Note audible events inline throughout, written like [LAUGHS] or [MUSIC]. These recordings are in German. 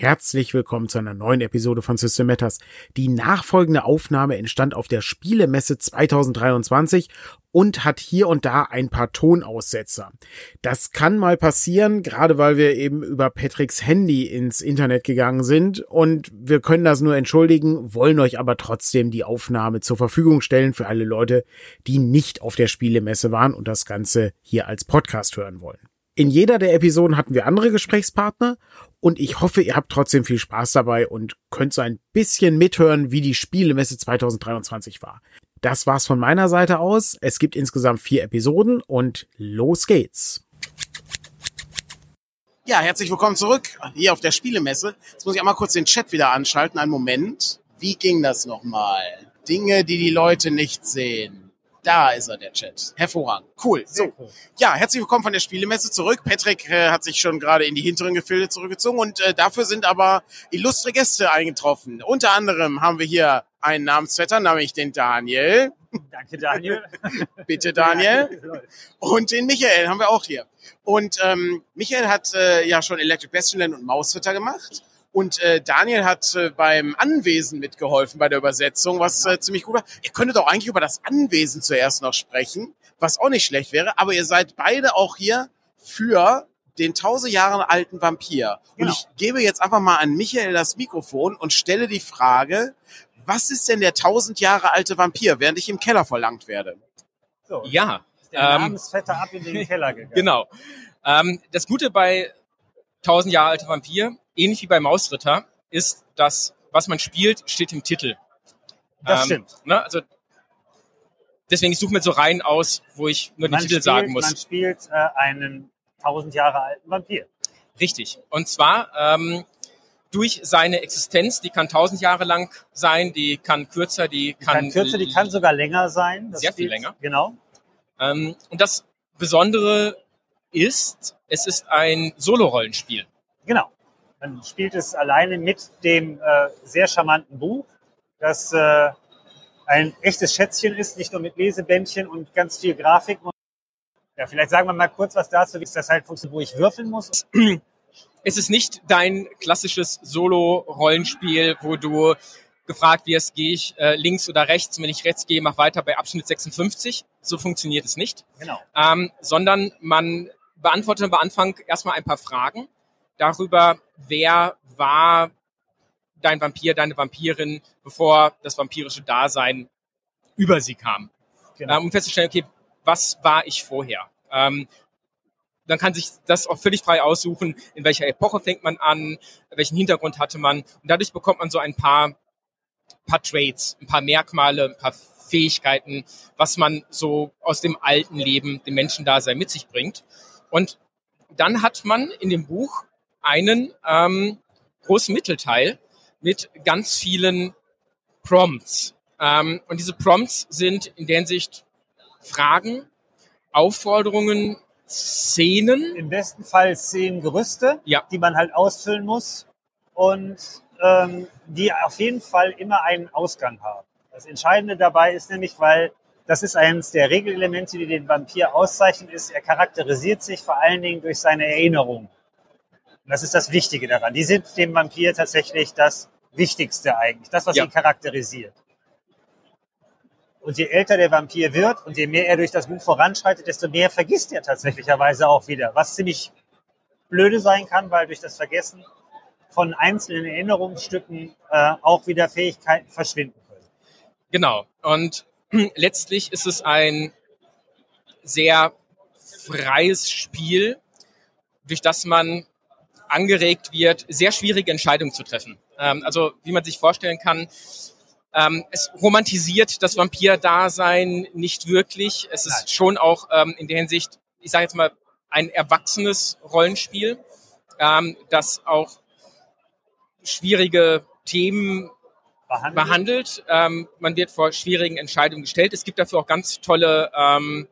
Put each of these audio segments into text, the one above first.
Herzlich willkommen zu einer neuen Episode von System Matters. Die nachfolgende Aufnahme entstand auf der Spielemesse 2023 und hat hier und da ein paar Tonaussetzer. Das kann mal passieren, gerade weil wir eben über Patricks Handy ins Internet gegangen sind und wir können das nur entschuldigen, wollen euch aber trotzdem die Aufnahme zur Verfügung stellen für alle Leute, die nicht auf der Spielemesse waren und das Ganze hier als Podcast hören wollen. In jeder der Episoden hatten wir andere Gesprächspartner und ich hoffe, ihr habt trotzdem viel Spaß dabei und könnt so ein bisschen mithören, wie die Spielemesse 2023 war. Das war's von meiner Seite aus. Es gibt insgesamt vier Episoden und los geht's. Ja, herzlich willkommen zurück hier auf der Spielemesse. Jetzt muss ich einmal kurz den Chat wieder anschalten. Einen Moment. Wie ging das nochmal? Dinge, die die Leute nicht sehen. Da ist er, der Chat. Hervorragend. Cool. So. Cool. Ja, herzlich willkommen von der Spielemesse zurück. Patrick äh, hat sich schon gerade in die hinteren Gefilde zurückgezogen und äh, dafür sind aber illustre Gäste eingetroffen. Unter anderem haben wir hier einen Namensvetter, nämlich den Daniel. Danke, Daniel. [LAUGHS] Bitte, Daniel. Und den Michael haben wir auch hier. Und ähm, Michael hat äh, ja schon Electric Bastionland und Mausritter gemacht. Und äh, Daniel hat äh, beim Anwesen mitgeholfen bei der Übersetzung, was äh, ziemlich gut war. Ihr könntet auch eigentlich über das Anwesen zuerst noch sprechen, was auch nicht schlecht wäre. Aber ihr seid beide auch hier für den tausend Jahre alten Vampir. Genau. Und ich gebe jetzt einfach mal an Michael das Mikrofon und stelle die Frage, was ist denn der tausend Jahre alte Vampir, während ich im Keller verlangt werde? So, ja. Der ähm, Namensvetter ab in den [LAUGHS] Keller gegangen. Genau. Ähm, das Gute bei tausend Jahre alte Vampir ähnlich wie bei Mausritter, ist, dass was man spielt, steht im Titel. Das ähm, stimmt. Ne? Also deswegen ich suche mir so rein aus, wo ich nur man den Titel spielt, sagen muss. Man spielt äh, einen tausend Jahre alten Vampir. Richtig. Und zwar ähm, durch seine Existenz, die kann tausend Jahre lang sein, die kann kürzer, die, die kann, kann kürzer, die kann sogar länger sein. Das sehr viel länger. Genau. Ähm, und das Besondere ist, es ist ein Solo-Rollenspiel. Genau. Man spielt es alleine mit dem äh, sehr charmanten Buch, das äh, ein echtes Schätzchen ist, nicht nur mit Lesebändchen und ganz viel Grafik. Ja, vielleicht sagen wir mal kurz was dazu, wie es das halt funktioniert, wo ich würfeln muss. [CLEARS THROAT] Es ist nicht dein klassisches Solo-Rollenspiel, wo du gefragt wirst, gehe ich äh, links oder rechts? Und wenn ich rechts gehe, mach weiter bei Abschnitt 56. So funktioniert es nicht. Genau. Ähm, sondern man beantwortet am Anfang erstmal ein paar Fragen darüber, wer war dein Vampir, deine Vampirin, bevor das vampirische Dasein über sie kam. Genau. Ähm, um festzustellen, okay, was war ich vorher? Ähm, dann kann sich das auch völlig frei aussuchen, in welcher Epoche fängt man an, welchen Hintergrund hatte man. Und dadurch bekommt man so ein paar, paar Traits, ein paar Merkmale, ein paar Fähigkeiten, was man so aus dem alten Leben, dem Menschendasein mit sich bringt. Und dann hat man in dem Buch einen ähm, großen Mittelteil mit ganz vielen Prompts. Ähm, und diese Prompts sind in der Hinsicht Fragen, Aufforderungen, Szenen. Im besten Fall Szenengerüste, ja. die man halt ausfüllen muss und ähm, die auf jeden Fall immer einen Ausgang haben. Das Entscheidende dabei ist nämlich, weil das ist eines der Regelelemente, die den Vampir auszeichnen, ist, er charakterisiert sich vor allen Dingen durch seine Erinnerungen. Und das ist das Wichtige daran. Die sind dem Vampir tatsächlich das Wichtigste eigentlich, das, was ja. ihn charakterisiert. Und je älter der Vampir wird und je mehr er durch das Buch voranschreitet, desto mehr vergisst er tatsächlicherweise auch wieder. Was ziemlich blöde sein kann, weil durch das Vergessen von einzelnen Erinnerungsstücken äh, auch wieder Fähigkeiten verschwinden können. Genau. Und [CLEARS THROAT] letztlich ist es ein sehr freies Spiel, durch das man angeregt wird, sehr schwierige Entscheidungen zu treffen. Ähm, also wie man sich vorstellen kann, ähm, es romantisiert das Vampir-Dasein nicht wirklich. Es ist schon auch ähm, in der Hinsicht, ich sage jetzt mal, ein erwachsenes Rollenspiel, ähm, das auch schwierige Themen behandelt. behandelt. Ähm, man wird vor schwierigen Entscheidungen gestellt. Es gibt dafür auch ganz tolle ähm,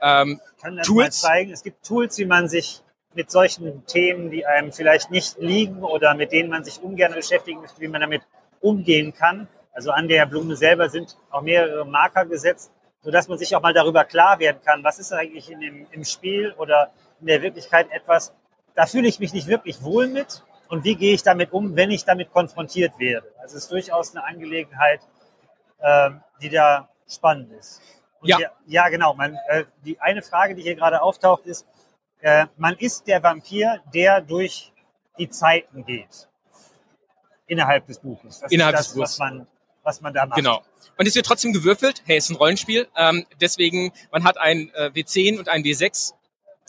ähm, Tools. Es gibt Tools, wie man sich mit solchen Themen, die einem vielleicht nicht liegen oder mit denen man sich ungern beschäftigen möchte, wie man damit umgehen kann. Also an der Blume selber sind auch mehrere Marker gesetzt, sodass man sich auch mal darüber klar werden kann, was ist eigentlich in dem, im Spiel oder in der Wirklichkeit etwas, da fühle ich mich nicht wirklich wohl mit. und wie gehe ich damit um, wenn ich damit konfrontiert werde. Also es ist durchaus eine Angelegenheit, ähm, die da spannend ist. Und Ja. hier- ja, genau. Man, äh, die eine Frage, die hier gerade auftaucht, ist, äh, man ist der Vampir, der durch die Zeiten geht. Innerhalb des Buches. Das Innerhalb ist des das, was Buches. man, was man da macht. Genau. Und es wird trotzdem gewürfelt. Hey, ist ein Rollenspiel. Ähm, deswegen, man hat ein äh, W10 und ein W6.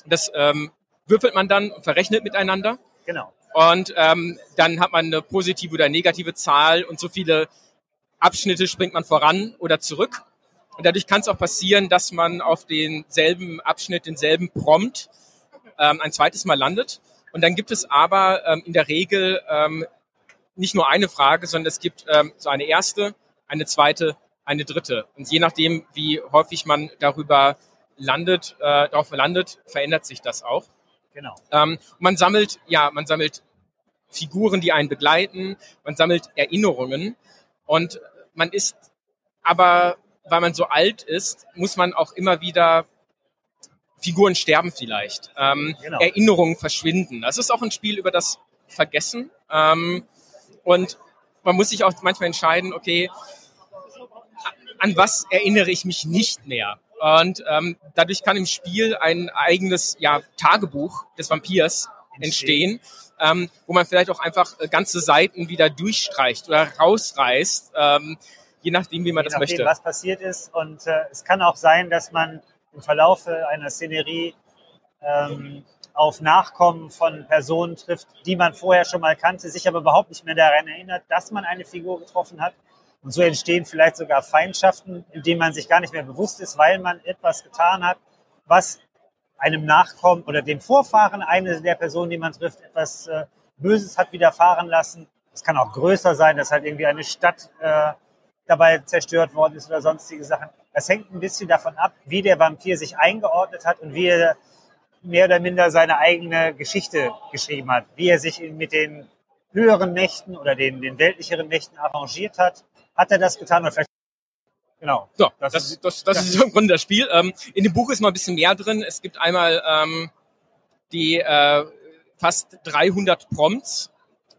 Das ähm, würfelt man dann und verrechnet miteinander. Genau. Und ähm, dann hat man eine positive oder negative Zahl und so viele Abschnitte springt man voran oder zurück. Und dadurch kann es auch passieren, dass man auf denselben Abschnitt, denselben Prompt ähm, ein zweites Mal landet. Und dann gibt es aber ähm, in der Regel ähm, nicht nur eine Frage, sondern es gibt ähm, so eine erste, eine zweite, eine dritte. Und je nachdem, wie häufig man darüber landet, äh, darauf landet, verändert sich das auch. Genau. Ähm, man sammelt, ja, man sammelt Figuren, die einen begleiten, man sammelt Erinnerungen und man ist aber, weil man so alt ist, muss man auch immer wieder Figuren sterben vielleicht, ähm, Genau. Erinnerungen verschwinden. Das ist auch ein Spiel über das Vergessen ähm, und man muss sich auch manchmal entscheiden, okay, an was erinnere ich mich nicht mehr? Und ähm, dadurch kann im Spiel ein eigenes ja, Tagebuch des Vampirs entstehen, ähm, wo man vielleicht auch einfach äh, ganze Seiten wieder durchstreicht oder rausreißt, ähm, je nachdem, wie man Je das nachdem, möchte. was passiert ist. Und äh, es kann auch sein, dass man im Verlaufe einer Szenerie ähm, auf Nachkommen von Personen trifft, die man vorher schon mal kannte, sich aber überhaupt nicht mehr daran erinnert, dass man eine Figur getroffen hat. Und so entstehen vielleicht sogar Feindschaften, in denen man sich gar nicht mehr bewusst ist, weil man etwas getan hat, was einem Nachkommen oder dem Vorfahren eine der Personen, die man trifft, etwas äh, Böses hat widerfahren lassen. Es kann auch größer sein, dass halt irgendwie eine Stadt äh, dabei zerstört worden ist oder sonstige Sachen. Das hängt ein bisschen davon ab, wie der Vampir sich eingeordnet hat und wie er mehr oder minder seine eigene Geschichte geschrieben hat, wie er sich mit den höheren Mächten oder den, den weltlicheren Mächten arrangiert hat. Hat er das getan oder vielleicht genau. So, Das das, ist- das, das, ist im Grunde das Spiel. Ähm, in dem Buch ist noch ein bisschen mehr drin. Es gibt einmal ähm, die äh, fast 300 Prompts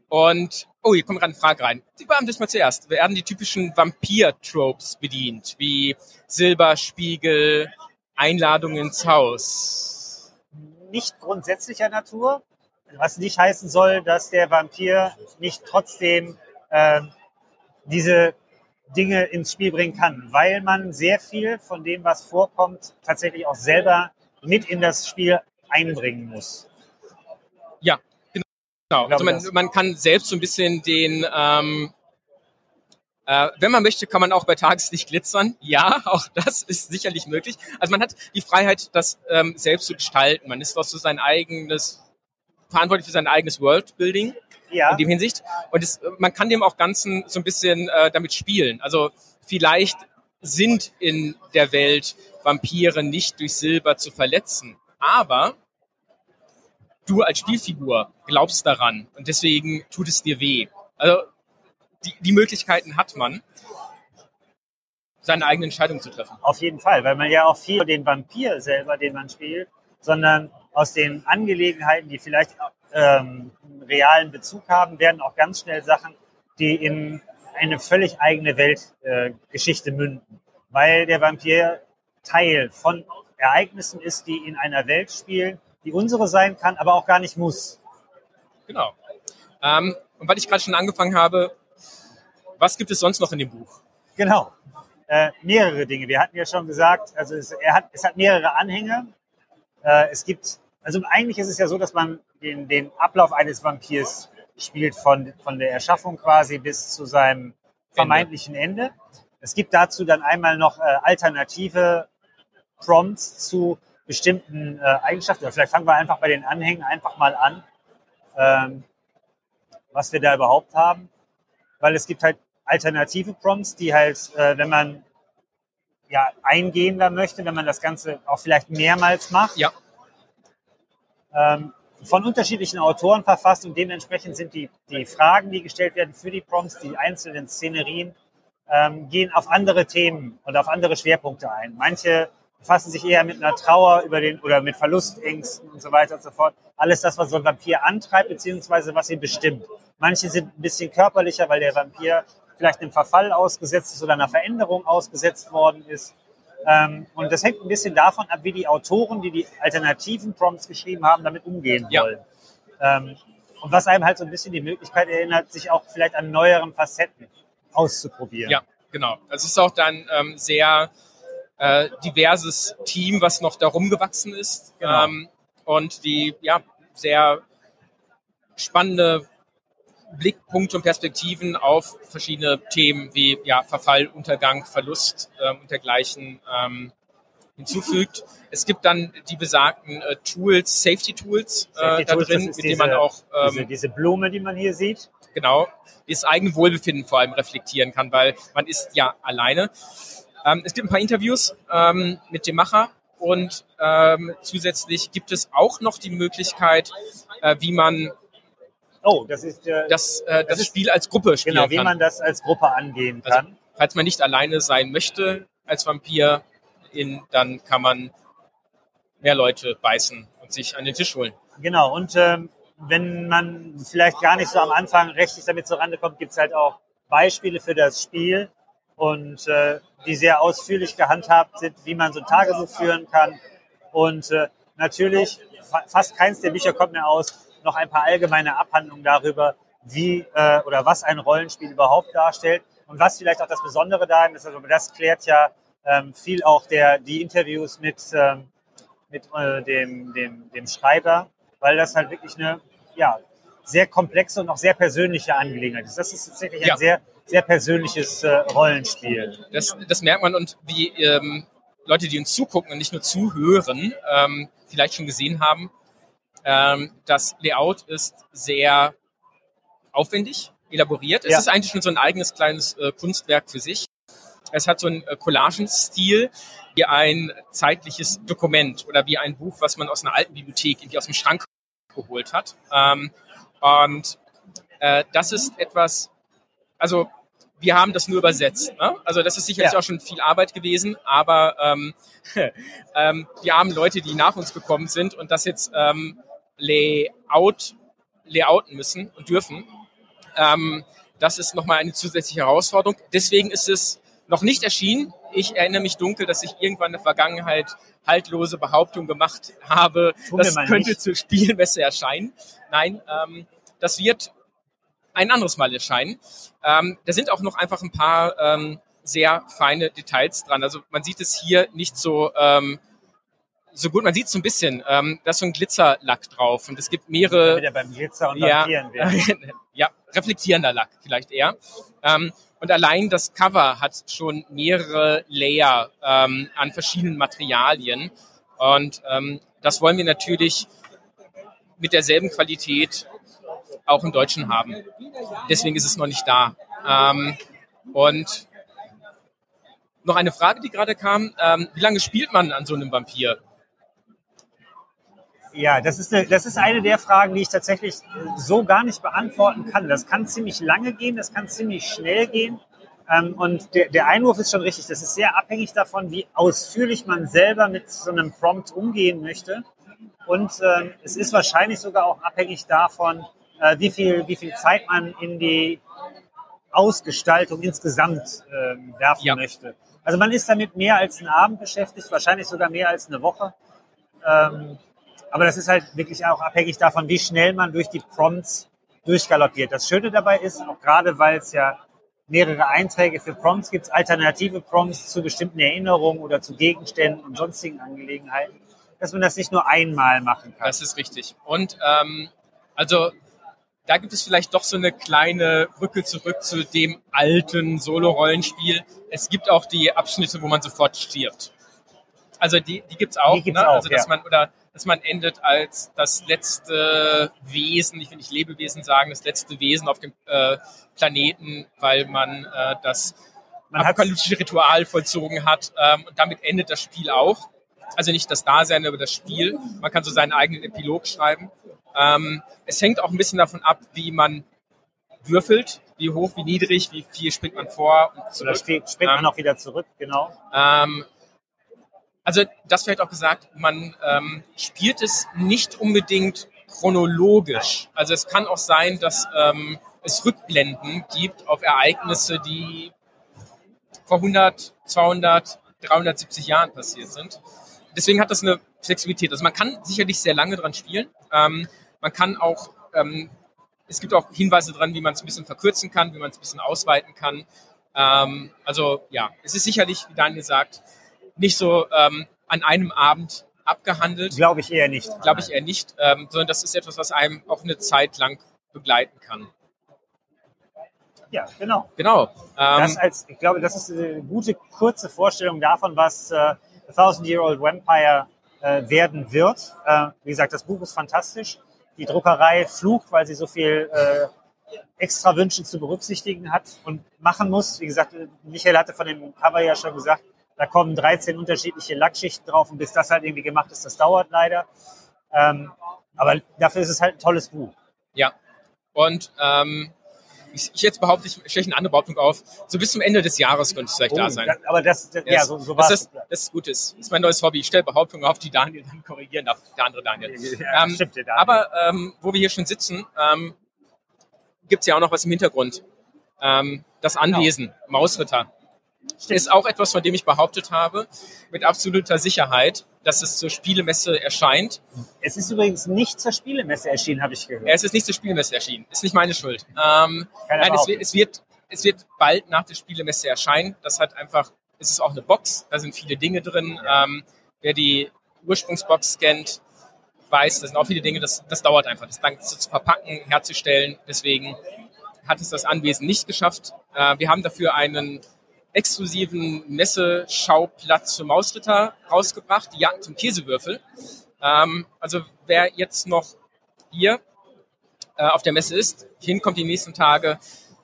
und oh, hier kommt gerade eine Frage rein. Die beantworte ich mal zuerst. Werden die typischen Vampir-Tropes bedient, wie Silberspiegel, Einladung ins Haus? nicht grundsätzlicher Natur, was nicht heißen soll, dass der Vampir nicht trotzdem ähm, diese Dinge ins Spiel bringen kann, weil man sehr viel von dem, was vorkommt, tatsächlich auch selber mit in das Spiel einbringen muss. Ja, genau. Also man, man kann selbst so ein bisschen den, ähm, äh, wenn man möchte, kann man auch bei Tageslicht glitzern. Ja, [LAUGHS] auch das ist sicherlich möglich. Also man hat die Freiheit, das ähm, selbst zu gestalten. Man ist auch so sein eigenes, verantwortlich für sein eigenes Worldbuilding Ja, in dem Hinsicht. Und es, man kann dem auch Ganzen so ein bisschen äh, damit spielen. Also vielleicht sind in der Welt Vampire nicht durch Silber zu verletzen. Aber du als Spielfigur glaubst daran und deswegen tut es dir weh. Also die, die Möglichkeiten hat man, seine eigene Entscheidung zu treffen. auf jeden Fall, weil man ja auch viel den Vampir selber, den man spielt, sondern aus den Angelegenheiten, die vielleicht ähm, realen Bezug haben, werden auch ganz schnell Sachen, die in eine völlig eigene Weltgeschichte äh, münden, weil der Vampir Teil von Ereignissen ist, die in einer Welt spielen, die unsere sein kann, aber auch gar nicht muss. Genau. Ähm, und weil ich gerade schon angefangen habe, was gibt es sonst noch in dem Buch? Genau. Äh, mehrere Dinge. Wir hatten ja schon gesagt, also es, hat, es hat mehrere Anhänge. Äh, es gibt, also eigentlich ist es ja so, dass man den, den Ablauf eines Vampirs spielt von, von der Erschaffung quasi bis zu seinem vermeintlichen Ende. Es gibt dazu dann einmal noch äh, alternative Prompts zu bestimmten äh, Eigenschaften. Oder vielleicht fangen wir einfach bei den Anhängen einfach mal an, ähm, was wir da überhaupt haben. Weil es gibt halt alternative Prompts, die halt, äh, wenn man ja, eingehender möchte, wenn man das Ganze auch vielleicht mehrmals macht, Ja. ähm, von unterschiedlichen Autoren verfasst und dementsprechend sind die, die Fragen, die gestellt werden für die Prompts, die einzelnen Szenerien, ähm, gehen auf andere Themen und auf andere Schwerpunkte ein. Manche befassen sich eher mit einer Trauer über den oder mit Verlustängsten und so weiter und so fort. Alles das, was so ein Vampir antreibt, beziehungsweise was ihn bestimmt. Manche sind ein bisschen körperlicher, weil der Vampir vielleicht einem Verfall ausgesetzt ist oder einer Veränderung ausgesetzt worden ist. Ähm, und das hängt ein bisschen davon ab, wie die Autoren, die die alternativen Prompts geschrieben haben, damit umgehen Ja. wollen. Ähm, und was einem halt so ein bisschen die Möglichkeit erinnert, sich auch vielleicht an neueren Facetten auszuprobieren. Ja, genau. Es ist auch dann ähm, sehr äh, diverses Team, was noch darum gewachsen ist. Genau. Ähm, und die ja sehr spannende Blickpunkte und Perspektiven auf verschiedene Themen wie ja, Verfall, Untergang, Verlust ähm, und dergleichen ähm, hinzufügt. Es gibt dann die besagten äh, Tools, Safety Tools äh, Safety da Tools, drin, mit denen man auch ähm, Diese, diese Blume, die man hier sieht. genau das eigene Wohlbefinden vor allem reflektieren kann, weil man ist ja alleine. Ähm, es gibt ein paar Interviews ähm, mit dem Macher und ähm, zusätzlich gibt es auch noch die Möglichkeit, äh, wie man Oh, das ist äh, das, äh, das, ist- Spiel als Gruppe spielen genau, wie kann. man das als Gruppe angehen Also, kann. falls man nicht alleine sein möchte als Vampir, in, dann kann man mehr Leute beißen und sich an den Tisch holen. Genau, und ähm, wenn man vielleicht gar nicht so am Anfang rechtlich damit zurande kommt, gibt es halt auch Beispiele für das Spiel und äh, die sehr ausführlich gehandhabt sind, wie man so ein Tagebuch führen kann. Und äh, natürlich, fa fast keins der Bücher kommt mir aus, noch ein paar allgemeine Abhandlungen darüber, wie äh, oder was ein Rollenspiel überhaupt darstellt und was vielleicht auch das Besondere daran ist. Also das klärt ja ähm, viel auch der, die Interviews mit, ähm, mit äh, dem, dem, dem Schreiber, weil das halt wirklich eine ja, sehr komplexe und auch sehr persönliche Angelegenheit ist. Das ist tatsächlich Ja. ein sehr, sehr persönliches äh, Rollenspiel. Das, das merkt man und wie ähm, Leute, die uns zugucken und nicht nur zuhören, ähm, vielleicht schon gesehen haben, ähm, das Layout ist sehr aufwendig, elaboriert. Es Ja. ist eigentlich schon so ein eigenes kleines äh, Kunstwerk für sich. Es hat so einen äh, Collagenstil wie ein zeitliches Dokument oder wie ein Buch, was man aus einer alten Bibliothek irgendwie aus dem Schrank geholt hat. Ähm, und äh, das ist etwas, also wir haben das nur übersetzt. Ne? Also das ist sicherlich Ja. auch schon viel Arbeit gewesen, aber ähm, [LAUGHS] ähm, wir haben Leute, die nach uns gekommen sind und das jetzt ähm, Layout, layouten müssen und dürfen. Ähm, das ist nochmal eine zusätzliche Herausforderung. Deswegen ist es noch nicht erschienen. Ich erinnere mich dunkel, dass ich irgendwann in der Vergangenheit haltlose Behauptungen gemacht habe, Tun das könnte nicht. zur Spielmesse erscheinen. Nein, ähm, das wird ein anderes Mal erscheinen. Ähm, da sind auch noch einfach ein paar ähm, sehr feine Details dran. Also man sieht es hier nicht so ähm, so gut, man sieht es so ein bisschen. Ähm, da ist so ein Glitzerlack drauf und es gibt mehrere Wieder beim Glitzer und ja, [LAUGHS] ja, reflektierender Lack vielleicht eher. Ähm, und allein das Cover hat schon mehrere Layer ähm, an verschiedenen Materialien. Und ähm, das wollen wir natürlich mit derselben Qualität auch im Deutschen haben. Deswegen ist es noch nicht da. Ähm, und noch eine Frage, die gerade kam. Ähm, wie lange spielt man an so einem Vampir? Ja, das ist, eine, das ist eine der Fragen, die ich tatsächlich so gar nicht beantworten kann. Das kann ziemlich lange gehen, das kann ziemlich schnell gehen. Ähm, und der, der Einwurf ist schon richtig. Das ist sehr abhängig davon, wie ausführlich man selber mit so einem Prompt umgehen möchte. Und ähm, es ist wahrscheinlich sogar auch abhängig davon, äh, wie, viel, wie viel Zeit man in die Ausgestaltung insgesamt ähm, werfen Ja. möchte. Also man ist damit mehr als einen Abend beschäftigt, wahrscheinlich sogar mehr als eine Woche. Ähm, aber das ist halt wirklich auch abhängig davon, wie schnell man durch die Prompts durchgaloppiert. Das Schöne dabei ist, auch gerade weil es ja mehrere Einträge für Prompts gibt, alternative Prompts zu bestimmten Erinnerungen oder zu Gegenständen und sonstigen Angelegenheiten, dass man das nicht nur einmal machen kann. Das ist richtig. Und ähm, also da gibt es vielleicht doch so eine kleine Brücke zurück zu dem alten Solo-Rollenspiel. Es gibt auch die Abschnitte, wo man sofort stirbt. Also die, die gibt's auch, Die gibt's ne? auch, also dass ja. man oder dass man endet als das letzte Wesen, ich will nicht Lebewesen sagen, das letzte Wesen auf dem äh, Planeten, weil man äh, das Man apokalyptische Ritual vollzogen hat. Ähm, und damit endet das Spiel auch. Also nicht das Dasein, aber das Spiel. Man kann so seinen eigenen Epilog schreiben. Ähm, es hängt auch ein bisschen davon ab, wie man würfelt, wie hoch, wie niedrig, wie viel springt man vor und oder zurück. springt, springt man Ähm, auch wieder zurück, genau. Ähm, Also das vielleicht auch gesagt, man ähm, spielt es nicht unbedingt chronologisch. Also es kann auch sein, dass ähm, es Rückblenden gibt auf Ereignisse, die vor 100, 200, 370 Jahren passiert sind. Deswegen hat das eine Flexibilität. Also man kann sicherlich sehr lange dran spielen. Ähm, man kann auch, ähm, es gibt auch Hinweise dran, wie man es ein bisschen verkürzen kann, wie man es ein bisschen ausweiten kann. Ähm, also ja, es ist sicherlich, wie Daniel sagt, nicht so ähm, an einem Abend abgehandelt. Glaube ich eher nicht. Glaube ich eher nicht, ähm, sondern das ist etwas, was einem auch eine Zeit lang begleiten kann. Ja, genau. Genau. Ähm, das als, ich glaube, das ist eine gute, kurze Vorstellung davon, was äh, A Thousand Year Old Vampire äh, werden wird. Äh, wie gesagt, das Buch ist fantastisch. Die Druckerei flucht, weil sie so viel äh, extra Wünsche zu berücksichtigen hat und machen muss. Wie gesagt, Michael hatte von dem Cover ja schon gesagt, da kommen 13 unterschiedliche Lackschichten drauf und bis das halt irgendwie gemacht ist, das dauert leider. Ähm, aber dafür ist es halt ein tolles Buch. Ja. Und ähm, ich, ich jetzt behaupte, ich stelle eine andere Behauptung auf, so bis zum Ende des Jahres könnte es vielleicht Oh, da sein. da- aber das, das ja, so, so das, war ist, das ist Gutes. Das ist mein neues Hobby. Ich stelle Behauptungen auf, die Daniel dann korrigieren darf, der andere Daniel. Ja, Ähm, stimmt, der Daniel. Aber ähm, wo wir hier schon sitzen, ähm, gibt es ja auch noch was im Hintergrund. Ähm, das Anwesen, Mausritter, ist auch etwas, von dem ich behauptet habe, mit absoluter Sicherheit, dass es zur Spielemesse erscheint. Es ist übrigens nicht zur Spielemesse erschienen, habe ich gehört. Es ist nicht zur Spielemesse erschienen. Ist nicht meine Schuld. Ähm, Keine nein, es es, wird, es wird bald nach der Spielemesse erscheinen. Das hat einfach, es ist auch eine Box, da sind viele Dinge drin. Ähm, wer die Ursprungsbox scannt, weiß, da sind auch viele Dinge, das, das dauert einfach, das Ganze zu verpacken, herzustellen. Deswegen hat es das Anwesen nicht geschafft. Äh, wir haben dafür einen exklusiven Messeschauplatz für Mausritter rausgebracht, die Jagd zum Käsewürfel. Ähm, also wer jetzt noch hier äh, auf der Messe ist, hinkommt die nächsten Tage,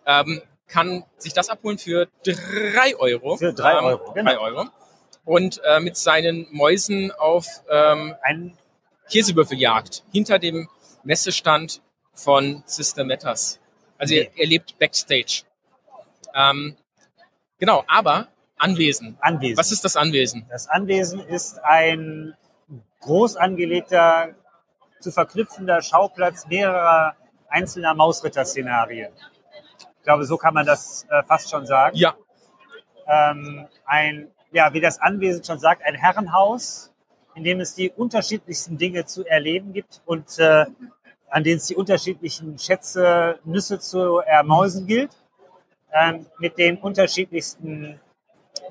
ähm, kann sich das abholen für drei Euro. Für drei Ähm, Euro, genau. drei Euro. Und äh, mit seinen Mäusen auf ähm, Ein, Käsewürfeljagd hinter dem Messestand von Sister Matters. Also er, er lebt Backstage. Ähm, genau, aber Anwesen. Anwesen. Was ist das Anwesen? Das Anwesen ist ein groß angelegter, zu verknüpfender Schauplatz mehrerer einzelner Mausritter-Szenarien. Ich glaube, so kann man das äh, fast schon sagen. Ja, Ähm, ein, ja, wie das Anwesen schon sagt, ein Herrenhaus, in dem es die unterschiedlichsten Dinge zu erleben gibt und äh, an denen es die unterschiedlichen Schätze, Nüsse zu ermausen gilt, mit den unterschiedlichsten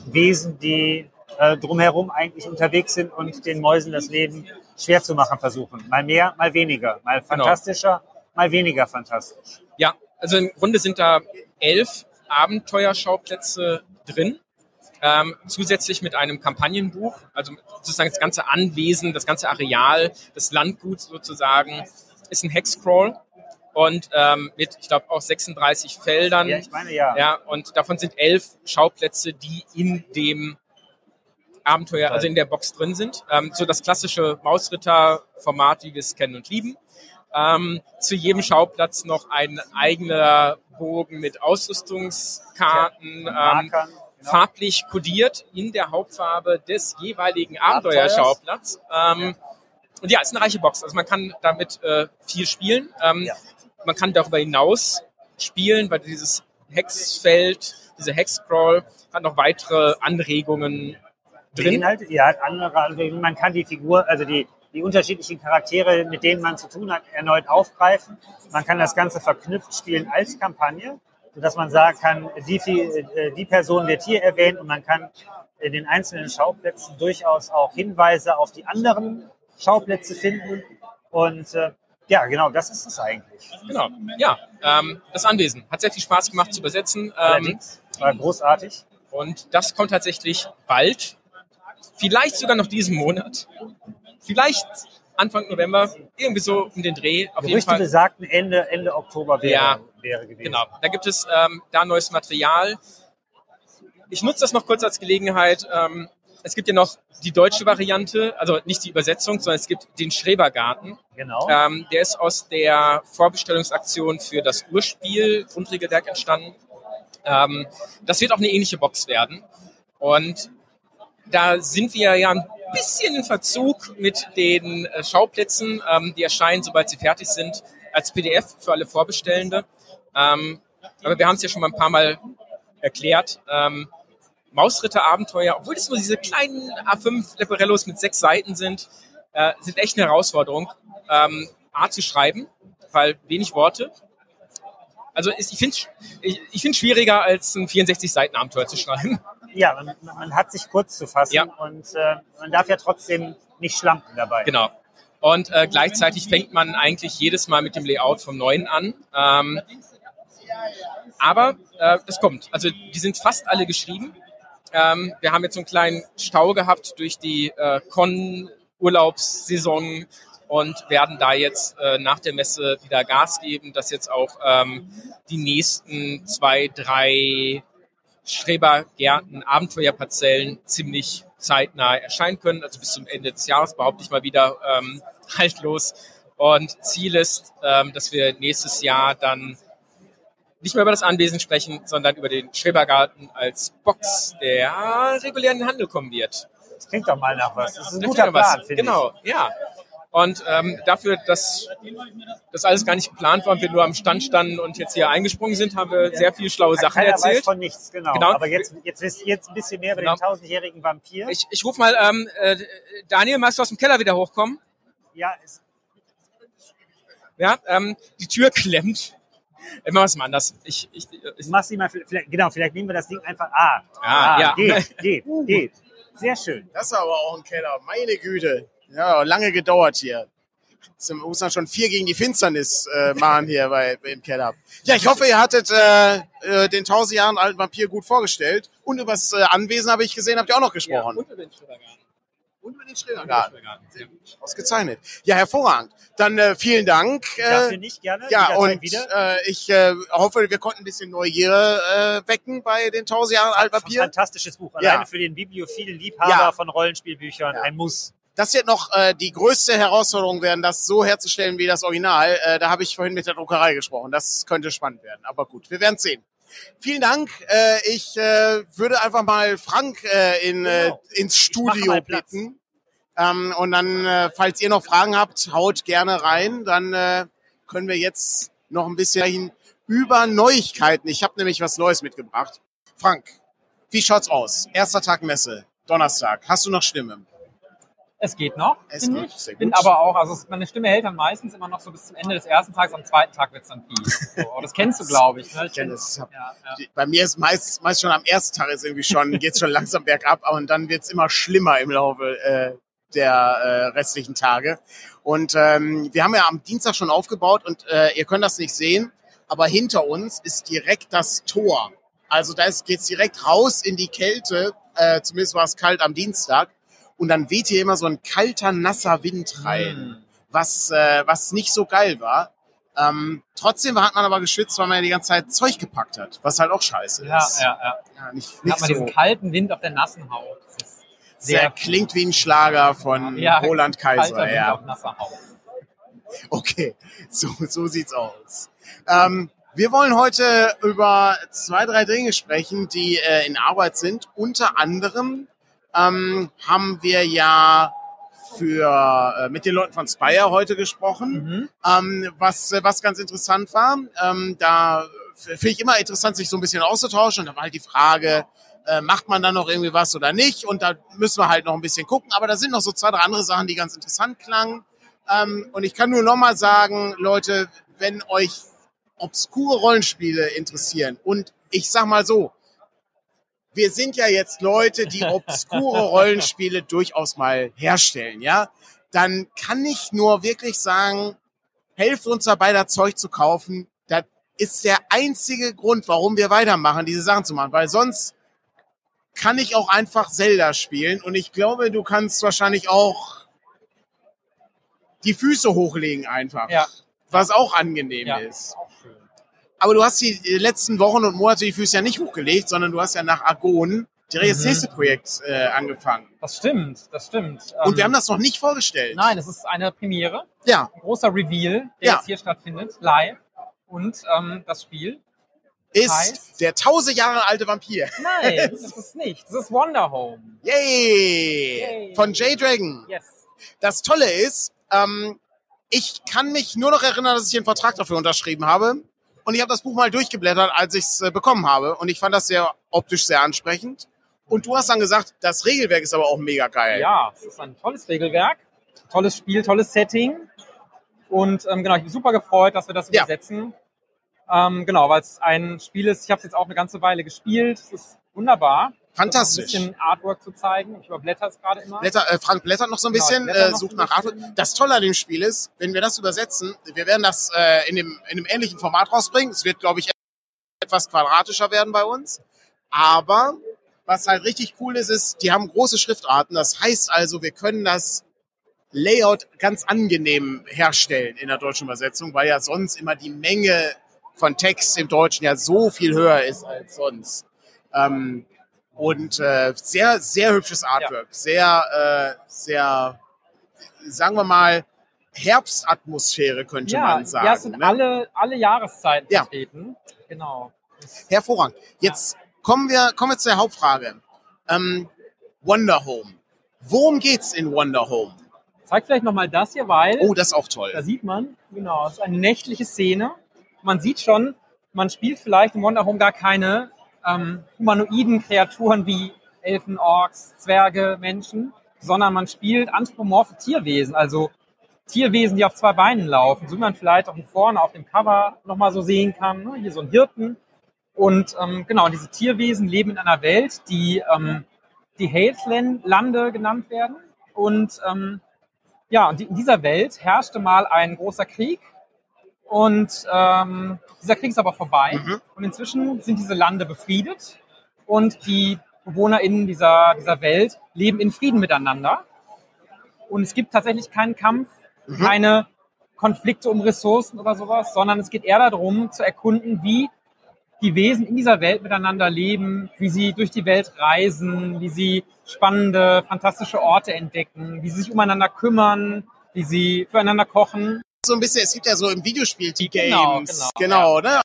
Wesen, die äh, drumherum eigentlich unterwegs sind und den Mäusen das Leben schwer zu machen versuchen. Mal mehr, mal weniger, mal fantastischer, mal weniger fantastisch. ja. Also im Grunde sind da elf Abenteuerschauplätze drin. Ähm, zusätzlich mit einem Kampagnenbuch, also sozusagen das ganze Anwesen, das ganze Areal, das Landgut sozusagen, ist ein Hexcrawl und ähm, mit, ich glaube, auch 36 Feldern. Ja, ich meine ja. Ja, und davon sind elf Schauplätze, die in dem Abenteuer, also in der Box drin sind. Ähm, so das klassische Mausritter-Format, wie wir es kennen und lieben. Ähm, zu jedem Schauplatz noch ein eigener Bogen mit Ausrüstungskarten, ähm, genau. farblich kodiert in der Hauptfarbe des jeweiligen Abenteuerschauplatz. Ähm, und ja, es ist eine reiche Box. Also man kann damit äh, viel spielen. Ähm, Ja. Man kann darüber hinaus spielen, weil dieses Hexfeld, diese Hexcrawl hat noch weitere Anregungen drin. beinhaltet, ja, andere, also man kann die Figur, also die, die unterschiedlichen Charaktere, mit denen man zu tun hat, erneut aufgreifen. Man kann das Ganze verknüpft spielen als Kampagne, sodass man sagen kann, die, äh, die Person wird hier erwähnt und man kann in den einzelnen Schauplätzen durchaus auch Hinweise auf die anderen Schauplätze finden. Und äh, ja, genau, das ist es eigentlich. Genau. Ja, ähm, das Anwesen hat sehr viel Spaß gemacht zu übersetzen. Ähm, war großartig. und das kommt tatsächlich bald. Vielleicht sogar noch diesen Monat. Vielleicht Anfang November. Irgendwie so um den Dreh. Auf jeden Gerüchte Fall. besagten Ende, Ende Oktober wäre, Ja, wäre gewesen. Genau, da gibt es ähm, da neues Material. Ich nutze das noch kurz als Gelegenheit. Ähm, es gibt ja noch die deutsche Variante, also nicht die Übersetzung, sondern es gibt den Schrebergarten. Genau. Ähm, der ist aus der Vorbestellungsaktion für das Urspiel Grundregelwerk entstanden. Ähm, das wird auch eine ähnliche Box werden. Und da sind wir ja ein bisschen in Verzug mit den äh, Schauplätzen. Ähm, die erscheinen, sobald sie fertig sind, als PDF für alle Vorbestellende. Ähm, aber wir haben es ja schon mal ein paar Mal erklärt. Mausritter-Abenteuer, obwohl es nur diese kleinen A5 Leporellos mit sechs Seiten sind, äh, sind echt eine Herausforderung, ähm, A zu schreiben, weil wenig Worte. Also ich finde es ich, ich find's schwieriger, als ein 64-Seiten-Abenteuer zu schreiben. Ja, man, man, hat sich kurz zu fassen Ja. und äh, man darf ja trotzdem nicht schlampen dabei. Genau. Und äh, gleichzeitig fängt man eigentlich jedes Mal mit dem Layout vom Neuen an. Ähm, aber äh, das kommt. Also die sind fast alle geschrieben. Ähm, wir haben jetzt so einen kleinen Stau gehabt durch die äh, Con-Urlaubssaison und werden da jetzt äh, nach der Messe wieder Gas geben, dass jetzt auch ähm, die nächsten zwei, drei Schrebergärten, Abenteuerparzellen ziemlich zeitnah erscheinen können. Also bis zum Ende des Jahres behaupte ich mal wieder ähm, [LAUGHS] haltlos. Und Ziel ist, ähm, dass wir nächstes Jahr dann nicht mehr über das Anwesen sprechen, sondern über den Schrebergarten als Box, der regulär in den Handel kommen wird. Das klingt doch mal nach was. Das ist ein Das guter was. Plan, finde Genau, ja. Und ähm, dafür, dass das alles gar nicht geplant war und wir nur am Stand standen und jetzt hier eingesprungen sind, haben wir sehr viele schlaue ich. Sachen Keiner weiß erzählt. von nichts, genau. Genau. Aber jetzt, jetzt wisst ihr jetzt ein bisschen mehr über Genau. den tausendjährigen Vampir. Ich, ich rufe mal, ähm, äh, Daniel, magst du aus dem Keller wieder hochkommen? ja, es, Ja, ähm, die Tür klemmt. Immer was mal anders. Ich, ich, ich, ich mach sie mal, vielleicht, genau, vielleicht nehmen wir das Ding einfach, ah, Ah, ja. geht, [LAUGHS] geht, geht. Sehr schön. Das ist aber auch ein Keller. Meine Güte. Ja, lange gedauert hier. Jetzt muss man schon vier gegen die Finsternis äh, machen hier bei, im Keller. Ja, ich hoffe, ihr hattet äh, äh, den 1000 Jahren alten Vampir gut vorgestellt. Und über das äh, Anwesen habe ich gesehen, habt ihr auch noch gesprochen. und über den Schrebergarten. Und über den Schrebergarten. Ausgezeichnet. Ja, hervorragend. Dann äh, vielen Dank. Dafür Äh, nicht gerne. ja, und wieder. äh, ich äh, hoffe, wir konnten ein bisschen Neugier äh, wecken bei den 1000 Jahren alten Vampir. Fantastisches Buch. Ja. Alleine für den bibliophilen Liebhaber Ja. von Rollenspielbüchern. Ja. Ein Muss. Das wird noch äh, die größte Herausforderung werden, das so herzustellen wie das Original. Äh, da habe ich vorhin mit der Druckerei gesprochen. Das könnte spannend werden. Aber gut, wir werden sehen. Vielen Dank. Äh, ich äh, würde einfach mal Frank äh, in, äh, Genau. ins Studio bitten. Ähm, und dann, äh, falls ihr noch Fragen habt, haut gerne rein. Dann äh, können wir jetzt noch ein bisschen über Neuigkeiten. Ich habe nämlich was Neues mitgebracht. Frank, wie schaut's aus? Erster Tag Messe, Donnerstag. Hast du noch Stimme? Es geht noch, Es finde geht, ich. sehr Bin gut. aber auch, also es- meine Stimme hält dann meistens immer noch so bis zum Ende des ersten Tages, am zweiten Tag wird's dann fies. So, das kennst du, [LAUGHS] glaube ich. Ne? Ich kenne das. Ja, ja. Bei mir ist meist, meist schon am ersten Tag ist irgendwie schon, geht's schon langsam bergab, und dann wird's immer schlimmer im Laufe äh, der äh, restlichen Tage. Und ähm, wir haben ja am Dienstag schon aufgebaut und äh, ihr könnt das nicht sehen, aber hinter uns ist direkt das Tor. Also da ist, geht's direkt raus in die Kälte, äh, zumindest war es kalt am Dienstag. Und dann weht hier immer so ein kalter, nasser Wind rein Hm. was, äh, was nicht so geil war. Ähm, trotzdem hat man aber geschwitzt, weil man ja die ganze Zeit Zeug gepackt hat, was halt auch scheiße Ja, ist. ja, ja. Ja, nicht, nicht hat man so. diesen kalten Wind auf der nassen Haut. Sehr sehr klingt wie ein Schlager von Ja, [LAUGHS] Roland Kaiser. kalter Wind Ja. auf nasser Haut. Okay, so, so sieht's aus. Ähm, wir wollen heute über zwei, drei Dinge sprechen, die äh, in Arbeit sind. Unter anderem ähm, haben wir ja für äh, mit den Leuten von Spire heute gesprochen. Mhm. ähm, was, äh, was ganz interessant war. Ähm, da finde ich immer interessant, sich so ein bisschen auszutauschen. Und da war halt die Frage, äh, macht man da noch irgendwie was oder nicht? Und da müssen wir halt noch ein bisschen gucken. Aber da sind noch so zwei, drei andere Sachen, die ganz interessant klangen. Ähm, und ich kann nur noch mal sagen, Leute, wenn euch obskure Rollenspiele interessieren und ich sag mal so, wir sind ja jetzt Leute, die [LAUGHS] obskure Rollenspiele durchaus mal herstellen, ja? Dann kann ich nur wirklich sagen, helft uns dabei, das Zeug zu kaufen. Das ist der einzige Grund, warum wir weitermachen, diese Sachen zu machen, weil sonst kann ich auch einfach Zelda spielen und ich glaube, du kannst wahrscheinlich auch die Füße hochlegen einfach, Ja. was auch angenehm Ja. ist. Aber du hast die letzten Wochen und Monate die Füße ja nicht hochgelegt, sondern du hast ja nach Argon direkt das Mhm. nächste Projekt äh, angefangen. Das stimmt, das stimmt. Und Ähm, wir haben das noch nicht vorgestellt. Nein, es ist eine Premiere, Ja, ein großer Reveal, der Ja. jetzt hier stattfindet, live. Und ähm, das Spiel ist Heißt? der tausend Jahre alte Vampir. Nein, [LAUGHS] das ist es nicht. Das ist Wonder Home. Yay! Yay. Von J-Dragon. Yes. Das Tolle ist, ähm, ich kann mich nur noch erinnern, dass ich einen Vertrag dafür unterschrieben habe. Und ich habe das Buch mal durchgeblättert, als ich es äh, bekommen habe. Und ich fand das sehr optisch sehr ansprechend. Und du hast dann gesagt, das Regelwerk ist aber auch mega geil. Ja, es ist ein tolles Regelwerk, tolles Spiel, tolles Setting. Und ähm, genau, ich bin super gefreut, dass wir das Ja. übersetzen. Ähm, genau, weil es ein Spiel ist, ich habe es jetzt auch eine ganze Weile gespielt. Es ist wunderbar. Fantastisch. Ein bisschen Artwork zu zeigen. Ich überblätter es gerade immer. Blätter, äh, Frank blättert noch so ein Genau, bisschen, blätter äh, sucht nach Artwork. Das Tolle an dem Spiel ist, wenn wir das übersetzen, wir werden das äh, in, dem, in einem ähnlichen Format rausbringen. Es wird, glaube ich, etwas quadratischer werden bei uns. Aber was halt richtig cool ist, ist, die haben große Schriftarten. Das heißt also, wir können das Layout ganz angenehm herstellen in der deutschen Übersetzung, weil ja sonst immer die Menge von Text im Deutschen ja so viel höher ist als sonst. Ähm, und äh, sehr, sehr hübsches Artwork. Sehr, äh, sehr, sagen wir mal, Herbstatmosphäre könnte man sagen. ja, es sind ne? alle, alle Jahreszeiten Ja. vertreten. Genau. Hervorragend. Jetzt kommen wir, kommen wir zur Hauptfrage. Ähm, Wonder Home. Worum geht's in Wonder Home? Zeig vielleicht nochmal das hier, weil Oh, das ist auch toll. Da sieht man, genau, es ist eine nächtliche Szene. Man sieht schon, man spielt vielleicht im Wonder Home gar keine ähm, humanoiden Kreaturen wie Elfen, Orks, Zwerge, Menschen, sondern man spielt anthropomorphe Tierwesen, also Tierwesen, die auf zwei Beinen laufen, so wie man vielleicht auch vorne auf dem Cover nochmal so sehen kann. Ne? Hier so ein Hirten. Und ähm, genau, diese Tierwesen leben in einer Welt, die ähm, die Hailsland-Lande genannt werden. Und ähm, ja, und in dieser Welt herrschte mal ein großer Krieg. Und ähm, dieser Krieg ist aber vorbei. Mhm. Und inzwischen sind diese Lande befriedet. Und die BewohnerInnen dieser, dieser Welt leben in Frieden miteinander. Und es gibt tatsächlich keinen Kampf, Mhm. keine Konflikte um Ressourcen oder sowas, sondern es geht eher darum, zu erkunden, wie die Wesen in dieser Welt miteinander leben, wie sie durch die Welt reisen, wie sie spannende, fantastische Orte entdecken, wie sie sich umeinander kümmern, wie sie füreinander kochen. So ein bisschen, es gibt ja so im Videospiel die Genau, Games. genau, ne?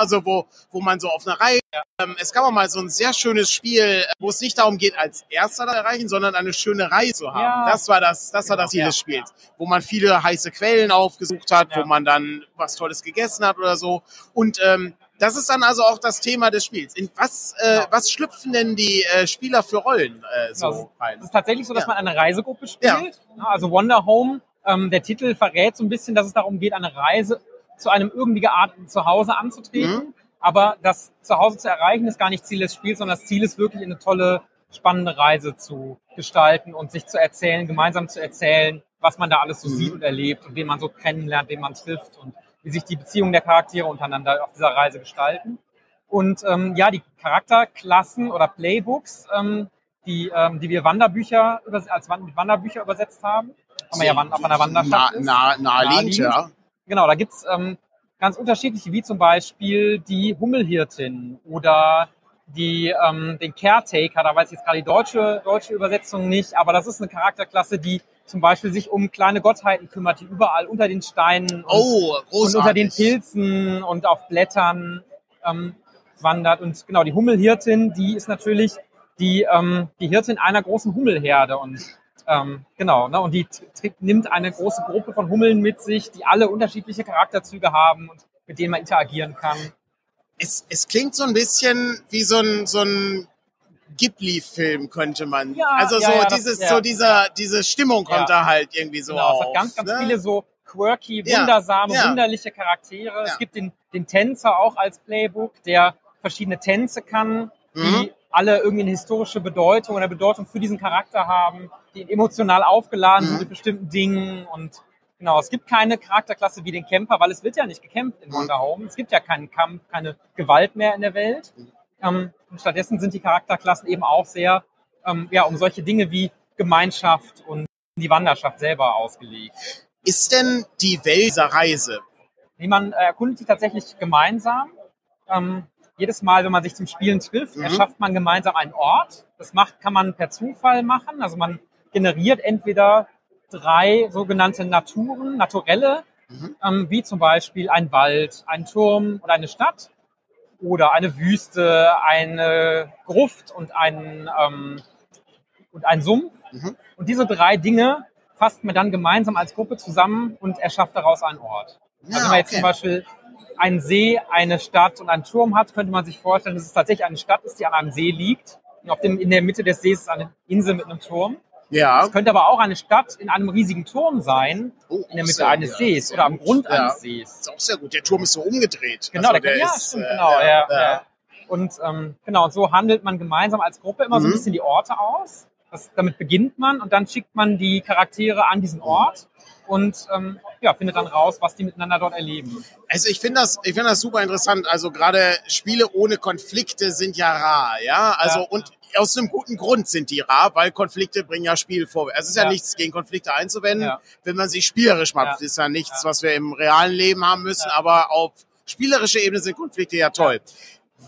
Also wo, wo man so auf einer Reihe, ähm, es gab auch mal so ein sehr schönes Spiel, äh, wo es nicht darum geht, als Erster zu erreichen, sondern eine schöne Reihe zu haben. Ja. Das war das, das war Genau, das Ziel ja, des Spiels, wo man viele heiße Quellen aufgesucht hat, Ja. wo man dann was Tolles gegessen hat oder so. Und ähm, das ist dann also auch das Thema des Spiels. In was, äh, Genau. was schlüpfen denn die äh, Spieler für Rollen äh, so Genau, rein? Es ist tatsächlich so, dass Ja. man eine Reisegruppe spielt. Ja, Also Wonder Home, ähm, der Titel verrät so ein bisschen, dass es darum geht, eine Reise zu einem irgendwie gearteten Zuhause anzutreten. Mhm. Aber das Zuhause zu erreichen ist gar nicht Ziel des Spiels, sondern das Ziel ist wirklich eine tolle, spannende Reise zu gestalten und sich zu erzählen, gemeinsam zu erzählen, was man da alles so Mhm. sieht und erlebt und wen man so kennenlernt, wen man trifft und wie sich die Beziehungen der Charaktere untereinander auf dieser Reise gestalten. Und ähm, ja, die Charakterklassen oder Playbooks, ähm, die, ähm, die wir Wanderbücher als Wan- Wanderbücher übersetzt haben, haben wir ja auf einer Wanderschaft. Na, na, naheliegend, Naheliegend. ja. Genau, da gibt's ähm, ganz unterschiedliche, wie zum Beispiel die Hummelhirtin oder die, ähm, den Caretaker, da weiß ich jetzt gerade die deutsche, deutsche Übersetzung nicht, aber das ist eine Charakterklasse, die zum Beispiel sich um kleine Gottheiten kümmert, die überall unter den Steinen und, Oh, und unter den Pilzen und auf Blättern ähm, wandert. Und genau, die Hummelhirtin, die ist natürlich die, ähm, die Hirtin einer großen Hummelherde und ähm, genau, ne, und die nimmt eine große Gruppe von Hummeln mit sich, die alle unterschiedliche Charakterzüge haben und mit denen man interagieren kann. Es, es klingt so ein bisschen wie so ein, so ein Ghibli-Film, könnte man. Ja, also ja, so ja, das- dieses, ja. so dieser, diese Stimmung kommt da halt irgendwie so genau, auf. es hat ganz, ganz ne? viele so quirky, wundersame, wunderliche Charaktere. Es gibt den, den Tänzer auch als Playbook, der verschiedene Tänze kann, die Mhm. alle irgendwie eine historische Bedeutung oder Bedeutung für diesen Charakter haben, die emotional aufgeladen Mhm. sind mit bestimmten Dingen und Genau, es gibt keine Charakterklasse wie den Kämpfer, weil es wird ja nicht gekämpft in Mhm. Wonder Home. Es gibt ja keinen Kampf, keine Gewalt mehr in der Welt. Ähm, und stattdessen sind die Charakterklassen eben auch sehr ähm, ja, um solche Dinge wie Gemeinschaft und die Wanderschaft selber ausgelegt. Ist denn die Welt dieser Reise? Nee, man äh, erkundet die tatsächlich gemeinsam. Ähm, jedes Mal, wenn man sich zum Spielen trifft, Mhm. erschafft man gemeinsam einen Ort. Das macht, kann man per Zufall machen. Also man generiert entweder drei sogenannte Naturen, naturelle, Mhm. ähm, wie zum Beispiel ein Wald, ein Turm oder eine Stadt. oder eine Wüste, eine Gruft und ein, ähm, und ein Sumpf. Mhm. Und diese drei Dinge fasst man dann gemeinsam als Gruppe zusammen und erschafft daraus einen Ort. Ja, also wenn man jetzt okay. zum Beispiel einen See, eine Stadt und einen Turm hat, könnte man sich vorstellen, dass es tatsächlich eine Stadt ist, die an einem See liegt. Und auf dem, in der Mitte des Sees ist eine Insel mit einem Turm. Ja. Es könnte aber auch eine Stadt in einem riesigen Turm sein, Oh, in der Mitte sehr- eines ja, Sees oder am. Grund ja. eines Sees. Ist auch sehr gut. Der Turm ist so umgedreht. Genau, Also der, ja, ist, stimmt, äh, genau. ja, ja. Und ähm, genau, und so handelt man gemeinsam als Gruppe immer so ein Mhm. bisschen die Orte aus. Das, damit beginnt man und dann schickt man die Charaktere an diesen Ort und ähm, ja, findet dann raus, was die miteinander dort erleben. Also ich finde das, ich finde das super interessant. Also gerade Spiele ohne Konflikte sind ja rar, ja. Also Ja. und aus einem guten Grund sind die rar, weil Konflikte bringen ja Spiel vor. Es ist ja, Ja. nichts gegen Konflikte einzuwenden, Ja. wenn man sie spielerisch macht. Das ist ja nichts, was wir im realen Leben haben müssen, aber auf spielerischer Ebene sind Konflikte ja toll.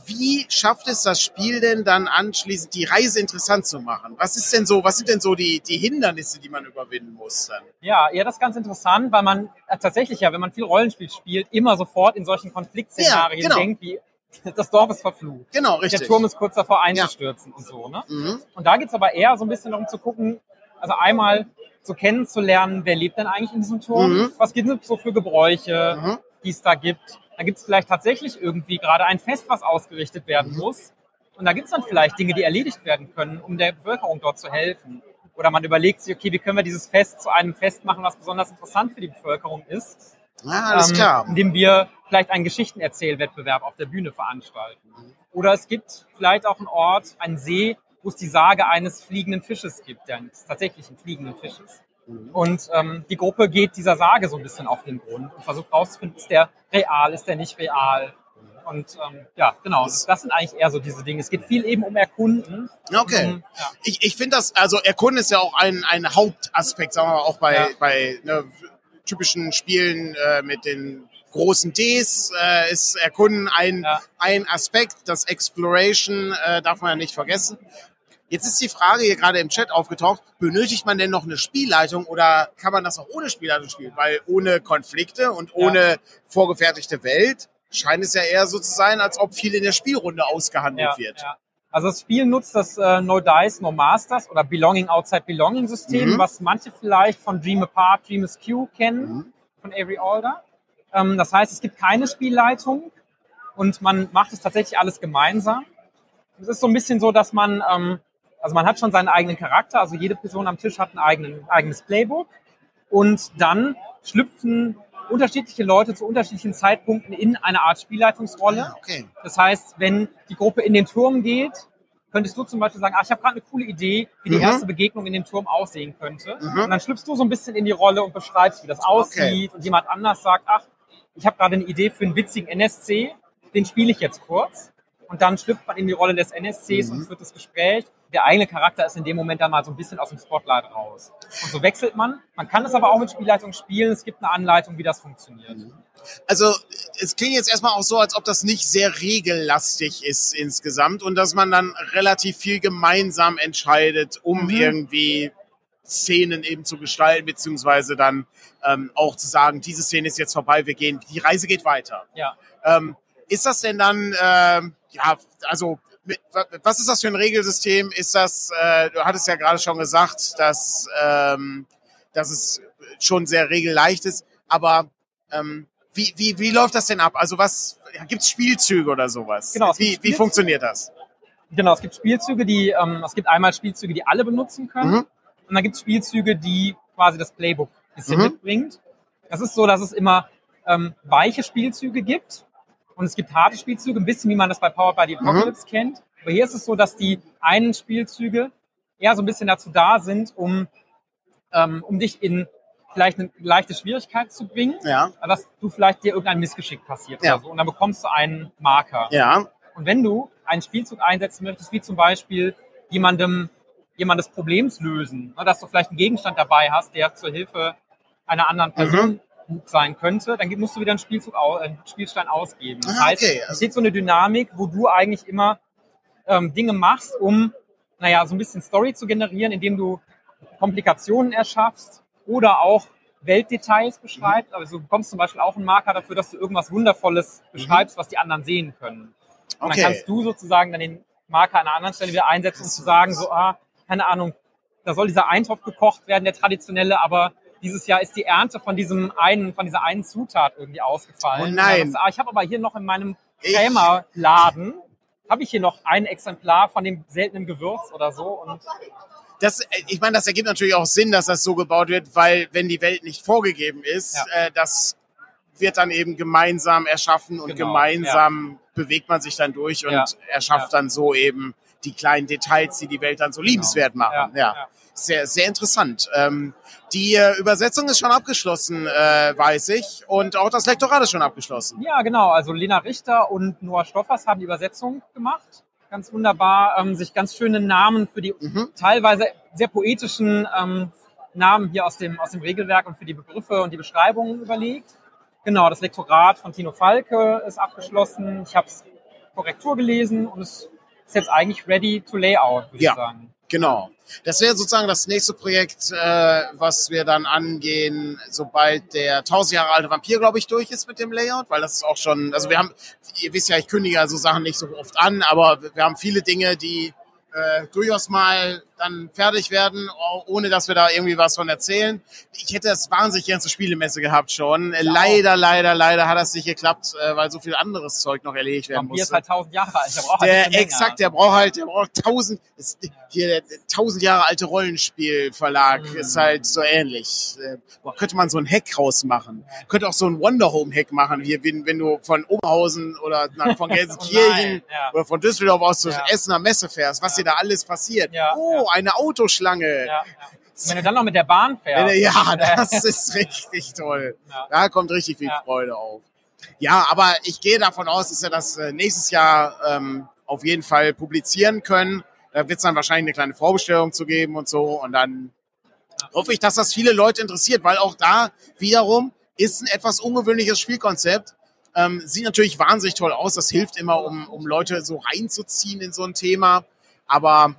Wie schafft es das Spiel denn dann anschließend, die Reise interessant zu machen? Was ist denn so, was sind denn so die, die Hindernisse, die man überwinden muss dann? Ja, ja, das ist ganz interessant, weil man äh, tatsächlich ja, wenn man viel Rollenspiel spielt, immer sofort in solchen Konfliktszenarien Ja, genau. denkt, wie [LAUGHS] das Dorf ist verflucht. Genau, richtig. Der Turm ist kurz davor einzustürzen und so. Ne? Mhm. Und da geht's aber eher so ein bisschen darum zu gucken, also einmal so kennenzulernen, wer lebt denn eigentlich in diesem Turm? Mhm. Was gibt es so für Gebräuche, Mhm. die es da gibt? Da gibt es vielleicht tatsächlich irgendwie gerade ein Fest, was ausgerichtet werden muss. Und da gibt es dann vielleicht Dinge, die erledigt werden können, um der Bevölkerung dort zu helfen. Oder man überlegt sich, okay, wie können wir dieses Fest zu einem Fest machen, was besonders interessant für die Bevölkerung ist? Ah, alles ähm, klar. Indem wir vielleicht einen Geschichtenerzählwettbewerb auf der Bühne veranstalten. Oder es gibt vielleicht auch einen Ort, einen See, wo es die Sage eines fliegenden Fisches gibt, ja, eines tatsächlichen fliegenden Fisches. Und ähm, die Gruppe geht dieser Sage so ein bisschen auf den Grund und versucht rauszufinden, ist der real, ist der nicht real. Und ähm, ja, genau, das, das sind eigentlich eher so diese Dinge. Es geht viel eben um Erkunden. Okay. Um, ja. Ich, ich finde das, also Erkunden ist ja auch ein, ein Hauptaspekt, sagen wir mal, auch bei, Ja. bei ne, typischen Spielen äh, mit den großen Ds äh, ist Erkunden ein, Ja. ein Aspekt. Das Exploration äh, darf man ja nicht vergessen. Jetzt ist die Frage hier gerade im Chat aufgetaucht, benötigt man denn noch eine Spielleitung oder kann man das auch ohne Spielleitung spielen? Weil ohne Konflikte und ohne vorgefertigte Welt scheint es ja eher so zu sein, als ob viel in der Spielrunde ausgehandelt Ja, wird. ja. Also das Spiel nutzt das äh, No Dice, No Masters oder Belonging Outside Belonging System, Mhm. was manche vielleicht von Dream Apart, Dream Askew kennen, Mhm. von Avery Alder. Ähm, das heißt, es gibt keine Spielleitung und man macht es tatsächlich alles gemeinsam. Es ist so ein bisschen so, dass man, ähm, also man hat schon seinen eigenen Charakter, also jede Person am Tisch hat ein eigenen, eigenes Playbook und dann schlüpfen unterschiedliche Leute zu unterschiedlichen Zeitpunkten in eine Art Spielleitungsrolle. Ah, okay. Das heißt, wenn die Gruppe in den Turm geht, könntest du zum Beispiel sagen, ach, ich habe gerade eine coole Idee, wie die Mhm. erste Begegnung in dem Turm aussehen könnte. Mhm. Und dann schlüpfst du so ein bisschen in die Rolle und beschreibst, wie das aussieht. Und jemand anders sagt, ach, ich habe gerade eine Idee für einen witzigen NSC, den spiele ich jetzt kurz. Und dann schlüpft man in die Rolle des NSCs Mhm. und führt das Gespräch. Der eigene Charakter ist in dem Moment dann mal so ein bisschen aus dem Spotlight raus. Und so wechselt man. Man kann es aber auch mit Spielleitung spielen. Es gibt eine Anleitung, wie das funktioniert. Also es klingt jetzt erstmal auch so, als ob das nicht sehr regellastig ist insgesamt und dass man dann relativ viel gemeinsam entscheidet, um Mhm. irgendwie Szenen eben zu gestalten, beziehungsweise dann ähm, auch zu sagen, diese Szene ist jetzt vorbei, wir gehen, die Reise geht weiter. Ja. Ähm, ist das denn dann, ähm, ja, also was ist das für ein Regelsystem? Ist das, äh, du hattest ja gerade schon gesagt, dass, ähm, dass es schon sehr regelleicht ist, aber ähm, wie, wie, wie läuft das denn ab? Also was, ja, gibt's Spielzüge oder sowas? Genau, es wie, gibt wie funktioniert das? Genau, es gibt Spielzüge, die, ähm, es gibt einmal Spielzüge, die alle benutzen können. Mhm. Und dann gibt es Spielzüge, die quasi das Playbook ein bisschen Mhm. mitbringt. Das ist so, dass es immer ähm, weiche Spielzüge gibt und es gibt harte Spielzüge, ein bisschen wie man das bei Powered by the Mhm. Apocalypse kennt. Aber hier ist es so, dass die einen Spielzüge eher so ein bisschen dazu da sind, um, ähm, um dich in vielleicht eine leichte Schwierigkeit zu bringen, Ja, dass du vielleicht dir irgendein Missgeschick passiert Ja. oder so. Und dann bekommst du einen Marker. ja, Und wenn du einen Spielzug einsetzen möchtest, wie zum Beispiel jemandem jemandes Problems lösen, ne, dass du vielleicht einen Gegenstand dabei hast, der zur Hilfe einer anderen Person gut sein könnte, dann musst du wieder einen, Spielzug, einen Spielstein ausgeben. Das Ah, heißt, okay, es also- steht so eine Dynamik, wo du eigentlich immer ähm, Dinge machst, um, naja, so ein bisschen Story zu generieren, indem du Komplikationen erschaffst oder auch Weltdetails beschreibst. Also du bekommst zum Beispiel auch einen Marker dafür, dass du irgendwas Wundervolles beschreibst, was die anderen sehen können. Und Okay. dann kannst du sozusagen dann den Marker an einer anderen Stelle wieder einsetzen, um zu sagen, so, ah, keine Ahnung, da soll dieser Eintopf gekocht werden, der traditionelle, aber dieses Jahr ist die Ernte von diesem einen, von dieser einen Zutat irgendwie ausgefallen. Oh nein. dann ah, ich habe aber hier noch in meinem Krämerladen, habe ich hier noch ein Exemplar von dem seltenen Gewürz oder so. Und Das, äh, ich meine, das ergibt natürlich auch Sinn, dass das so gebaut wird, weil wenn die Welt nicht vorgegeben ist, Ja. äh, das wird dann eben gemeinsam erschaffen und Genau, gemeinsam bewegt man sich dann durch und Ja. erschafft dann so eben die kleinen Details, die die Welt dann so liebenswert machen. Ja, ja. Sehr, sehr interessant. Ähm, die äh, Übersetzung ist schon abgeschlossen, äh, weiß ich, und auch das Lektorat ist schon abgeschlossen. Ja, genau. Also Lena Richter und Noah Stoffers haben die Übersetzung gemacht. Ganz wunderbar. Ähm, sich ganz schöne Namen für die Mhm. teilweise sehr poetischen ähm, Namen hier aus dem, aus dem Regelwerk und für die Begriffe und die Beschreibungen überlegt. Genau, das Lektorat von Tino Falke ist abgeschlossen. Ich habe es Korrektur gelesen und es ist jetzt eigentlich ready to layout, würde Ja. ich sagen. Genau. Das wäre sozusagen das nächste Projekt, äh, was wir dann angehen, sobald der 1000 Jahre alte Vampir, glaube ich, durch ist mit dem Layout, weil das ist auch schon, also wir haben, ihr wisst ja, ich kündige so Sachen nicht so oft an, aber wir haben viele Dinge, die äh, durchaus mal dann fertig werden, oh- ohne dass wir da irgendwie was von erzählen. Ich hätte das wahnsinnig gerne zur Spielemesse gehabt schon. Äh, leider, leider, leider hat das nicht geklappt, äh, weil so viel anderes Zeug noch erledigt werden ist musste. halt tausend Jahre alt. Der braucht halt Der, länger. exakt, der braucht halt, der braucht tausend, ist, hier der tausend Jahre alte Rollenspielverlag Mhm. ist halt so ähnlich. Äh, boah, könnte man so ein Hack rausmachen. Könnte auch so ein Wonder Home Hack machen, hier, wenn, wenn du von Oberhausen oder nach, von Gelsenkirchen [LAUGHS] Oh nein, ja. oder von Düsseldorf aus zur Ja. Essener Messe fährst, was dir da alles passiert. Ja, oh, eine Autoschlange. Ja, ja. Wenn du dann noch mit der Bahn fährst. Ja, [LAUGHS] das ist richtig toll. Ja. Da kommt richtig viel. Freude auf. Ja, aber ich gehe davon aus, dass wir das äh, nächstes Jahr ähm, auf jeden Fall publizieren können. Da wird es dann wahrscheinlich eine kleine Vorbestellung zu geben und so. Und dann hoffe ich, dass das viele Leute interessiert, weil auch da wiederum ist ein etwas ungewöhnliches Spielkonzept. Ähm, sieht natürlich wahnsinnig toll aus. Das hilft immer, um, um Leute so reinzuziehen in so ein Thema. Aber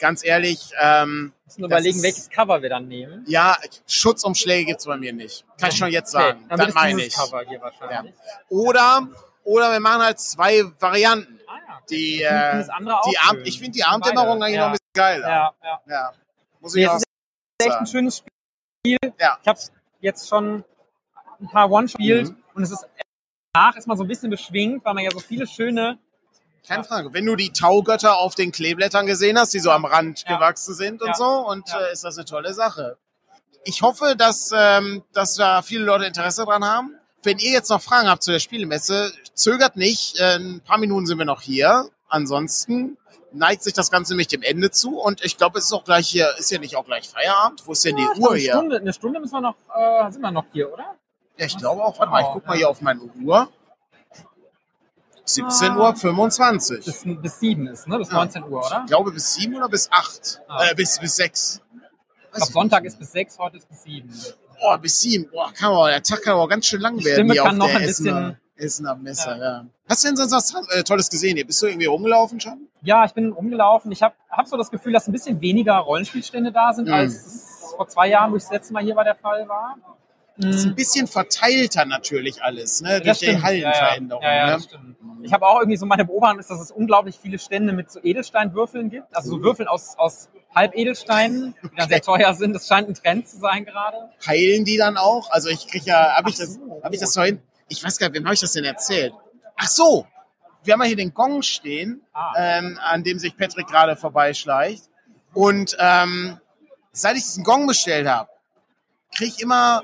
ganz ehrlich, ähm, müssen überlegen, ist- welches Cover wir dann nehmen. ja, Schutzumschläge gibt's bei mir nicht. Kann ich schon jetzt Okay, sagen. dann das wird es meine ich. Cover hier wahrscheinlich. Oder, oder wir machen halt zwei Varianten. Ah, ja. Die, Ich finde äh, die Abend, ich finde die Abenddämmerung eigentlich ja. noch ein bisschen geiler. Ja, ja. Ja. Muss Nee, ich es auch ist echt ein schönes Spiel. Ja. Ich habe es jetzt schon ein paar One gespielt Mhm. und es ist danach ist man so ein bisschen beschwingt, weil man ja so viele schöne Keine Frage. Wenn du die Taugötter auf den Kleeblättern gesehen hast, die so am Rand gewachsen sind und so, und äh, ist das eine tolle Sache. Ich hoffe, dass, ähm, dass da viele Leute Interesse dran haben. Wenn ihr jetzt noch Fragen habt zu der Spielemesse, zögert nicht. Äh, ein paar Minuten sind wir noch hier. Ansonsten neigt sich das Ganze nämlich dem Ende zu. Und ich glaube, es ist auch gleich hier, ist ja nicht auch gleich Feierabend? Wo ist denn die Ja, Uhr eine hier? Stunde, eine Stunde müssen wir noch, äh, sind wir noch hier, oder? Ja, ich glaube auch. Warte mal, ich guck mal hier auf meine Uhr. Ah. 17.25 Uhr. Bis, bis sieben ist, ne? Bis Ja. 19 Uhr, oder? Ich glaube bis sieben oder bis acht. Ah. Äh, bis, bis sechs. Ich glaube, Sonntag ist bis sechs, heute ist bis sieben. Boah, bis sieben. Boah, kann aber, der Tag kann aber ganz schön lang Die werden. Stimme hier kann auf noch der ein bisschen- Essener, Essener Messe, Ja. ja. Hast du denn sonst was äh, Tolles gesehen hier? Bist du irgendwie rumgelaufen schon? Ja, ich bin rumgelaufen. Ich habe hab so das Gefühl, dass ein bisschen weniger Rollenspielstände da sind, Mhm. als es vor zwei Jahren, wo ich das letzte Mal hier war, der Fall war. Das ist ein Mhm. bisschen verteilter natürlich alles, ne? Durch die stimmt. Hallenveränderung. Ja, ja, ja, ne? das stimmt. Ich habe auch irgendwie so meine Beobachtung ist, dass es unglaublich viele Stände mit so Edelsteinwürfeln gibt. Also so Würfeln aus, aus Halbedelsteinen, die dann sehr [LAUGHS] teuer sind. Das scheint ein Trend zu sein gerade. Heilen die dann auch? Also ich krieg ja, habe ich das, so. habe ich das vorhin? Ich weiß gar nicht, wem habe ich das denn erzählt? Ach so, wir haben ja hier den Gong stehen, Ah. ähm, an dem sich Patrick gerade vorbeischleicht. Und ähm, seit ich diesen Gong bestellt habe, kriege ich immer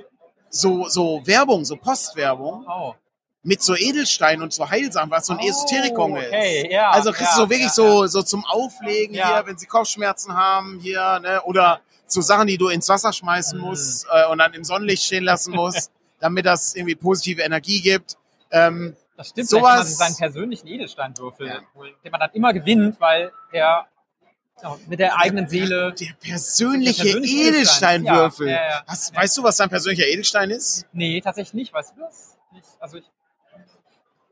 so, so Werbung, so Postwerbung Oh. mit so Edelsteinen und so Heilsamen, was so ein Oh, Esoterikon okay, ist. ja, also kriegst ja, du wirklich ja, so, so zum Auflegen hier, wenn sie Kopfschmerzen haben hier, ne? oder so Sachen, die du ins Wasser schmeißen Mhm. musst äh, und dann im Sonnenlicht stehen lassen musst, [LAUGHS] damit das irgendwie positive Energie gibt. Ähm, Das stimmt, Sowas- kann man seinen persönlichen Edelsteinwürfel Ja. holen, den man dann immer gewinnt, weil ja, mit der eigenen Seele. der persönliche, Der persönliche Edelsteinwürfel. Ja, ja, ja. Hast, Weißt du, was dein persönlicher Edelstein ist? Nee, tatsächlich nicht, weißt du das? Nicht, also ich,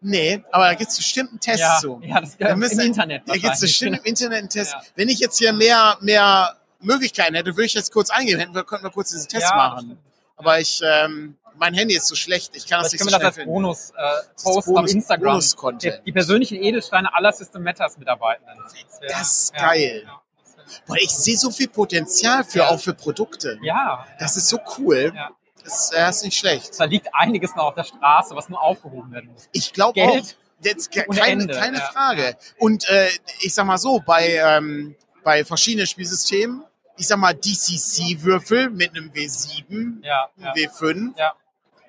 Nee, aber da gibt es bestimmt einen Test ja, zu. ja, das Da im müssen- Internet. Da gibt es bestimmt im Internet einen Test. Wenn ich jetzt hier mehr, mehr Möglichkeiten hätte, würde ich jetzt kurz hätten wir, könnten wir kurz diesen Test machen. Aber ich, ähm, mein Handy ist zu schlecht. Ich kann das nicht können so wir schnell das als finden. Bonus-Post Das ist Bonus- auf Instagram. Bonus-Content. Die, die persönlichen Edelsteine aller System Matters Mitarbeitenden. wär- Das ist ja, geil. Ja, Boah, ich sehe so viel Potenzial für Ja. auch für Produkte. ja, Das ist so cool. Ja. Das, äh, ist nicht schlecht. da liegt einiges noch auf der Straße, was nur aufgehoben werden muss. Ich glaube auch. Jetzt keine, keine ja. Frage. Und äh, ich sag mal so, bei, ähm, bei verschiedenen Spielsystemen, ich sag mal DCC-Würfel mit einem W7, Ja, ja. W5, Ja.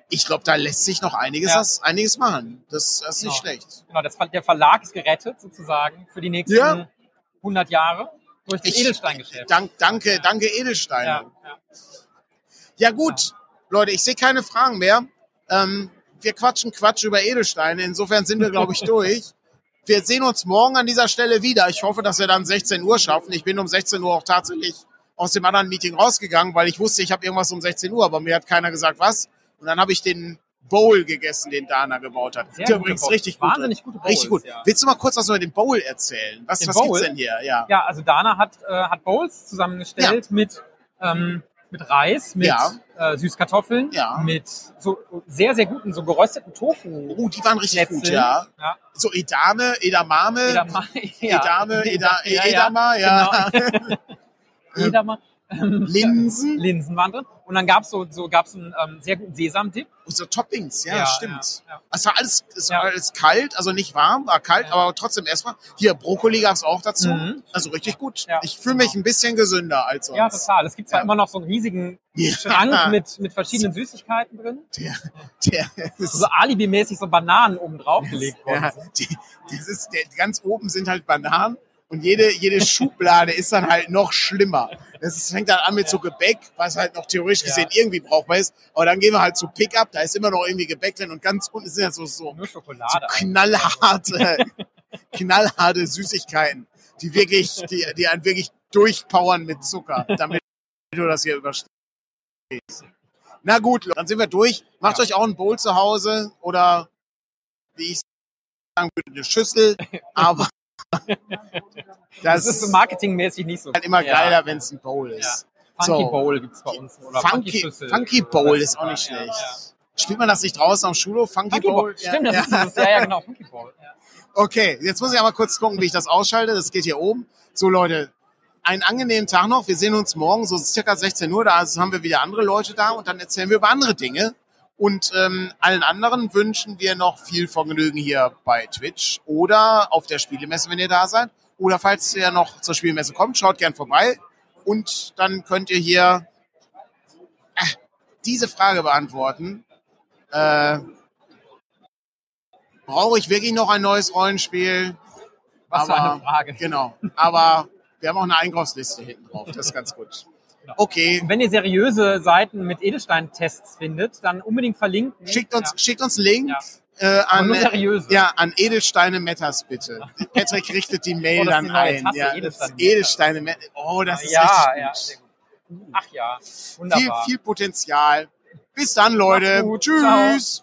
Ich glaube, da lässt sich noch einiges, Ja. einiges machen. Das, das ist nicht Genau. schlecht. Genau, das, der Verlag ist gerettet sozusagen für die nächsten Ja. 100 Jahre durch das Ich- Edelsteingeschäft. Dank, danke, Ja. danke Edelsteine. Ja, Ja, ja. gut, Leute, ich sehe keine Fragen mehr. Ähm, wir quatschen Quatsch über Edelsteine. Insofern sind wir, glaube ich, [LAUGHS] durch. Wir sehen uns morgen an dieser Stelle wieder. Ich hoffe, dass wir dann 16 Uhr schaffen. Ich bin um 16 Uhr auch tatsächlich aus dem anderen Meeting rausgegangen, weil ich wusste, ich habe irgendwas um 16 Uhr, aber mir hat keiner gesagt, was. Und dann habe ich den Bowl gegessen, den Dana gebaut hat. Sehr Der übrigens Bowls. richtig gut. Wahnsinnig gute Bowls, Richtig gut. ja. Willst du mal kurz was über den Bowl erzählen? Was, Den was Bowl? gibt's denn hier? Ja. ja, also Dana hat, äh, hat Bowls zusammengestellt mit, ähm, mit Reis, mit Ja. äh, Süßkartoffeln, Ja. mit so sehr, sehr guten, so gerösteten Tofu. Oh, die waren richtig gut, Schnetzeln. ja. ja. So Edame, Edamame, Edama, [LAUGHS] ja. Edame, Eda, Ja, ja, Edama, ja. Genau. [LAUGHS] [LAUGHS] Edama. Linsen. Linsen waren drin. Und dann gab's so, so gab's einen ähm, sehr guten Sesamdip. Und so Toppings, ja, Ja, stimmt. ja, ja. Es war alles, es war alles kalt, also nicht warm, war kalt, aber trotzdem erstmal. Hier, Brokkoli gab's auch dazu. Mhm. Also richtig gut. Ich fühle mich ein bisschen gesünder als sonst. Ja, total. Es gibt zwar Ja. immer noch so einen riesigen. Schrank mit, mit verschiedenen Süßigkeiten drin. Der, der, das So alibimäßig so Bananen oben drauf gelegt worden. ja, die, das ist, der, ganz oben sind halt Bananen und jede, jede Schublade ist dann halt noch schlimmer. Das ist, fängt dann an mit so Gebäck, was halt noch theoretisch Ja. gesehen irgendwie brauchbar ist. Aber dann gehen wir halt zu Pickup, da ist immer noch irgendwie Gebäck drin und ganz unten sind ja so, so so knallharte, [LAUGHS] knallharte Süßigkeiten, die wirklich, die, die einen wirklich durchpowern mit Zucker, damit du das hier überstehst. Na gut, dann sind wir durch. Macht Ja. euch auch ein Bowl zu Hause oder wie ich sagen würde, eine Schüssel, [LAUGHS] aber [LAUGHS] das, Das ist so marketingmäßig nicht so. halt immer geiler, wenn es ein Bowl ist. Funky So. Bowl gibt's bei uns. Oder Funky, Schüssel. Funky Bowl ist auch nicht schlecht. Spielt man das nicht draußen am Schulhof? Funky, Funky Bowl? Bowl. Stimmt, das ist [LAUGHS] dieses, ja, ja, genau, Funky Bowl. Okay, jetzt muss ich aber kurz gucken, wie ich das ausschalte. Das geht hier oben. So, Leute, einen angenehmen Tag noch. Wir sehen uns morgen, so circa 16 Uhr. Da haben wir wieder andere Leute da und dann erzählen wir über andere Dinge. Und ähm, allen anderen wünschen wir noch viel Vergnügen hier bei Twitch oder auf der Spielemesse, wenn ihr da seid. Oder falls ihr noch zur Spielmesse kommt, schaut gern vorbei. Und dann könnt ihr hier äh, diese Frage beantworten. Äh, Brauche ich wirklich noch ein neues Rollenspiel? Was für Aber- eine Frage. Genau. Aber wir haben auch eine Einkaufsliste hinten drauf. Das ist ganz gut. Okay. Und wenn ihr seriöse Seiten mit Edelstein-Tests findet, dann unbedingt verlinken. Schickt uns, Ja. schickt uns einen Link Ja. äh, an, ja, an Edelsteine Metas bitte. Patrick richtet die Mail Oh, dann ein. Tasse, Ja, Edelsteine Edelsteine Metas. Oh, das ist ja, richtig ja, gut. gut. Ach ja, viel, wunderbar. viel Potenzial. Bis dann, Leute. Tschüss.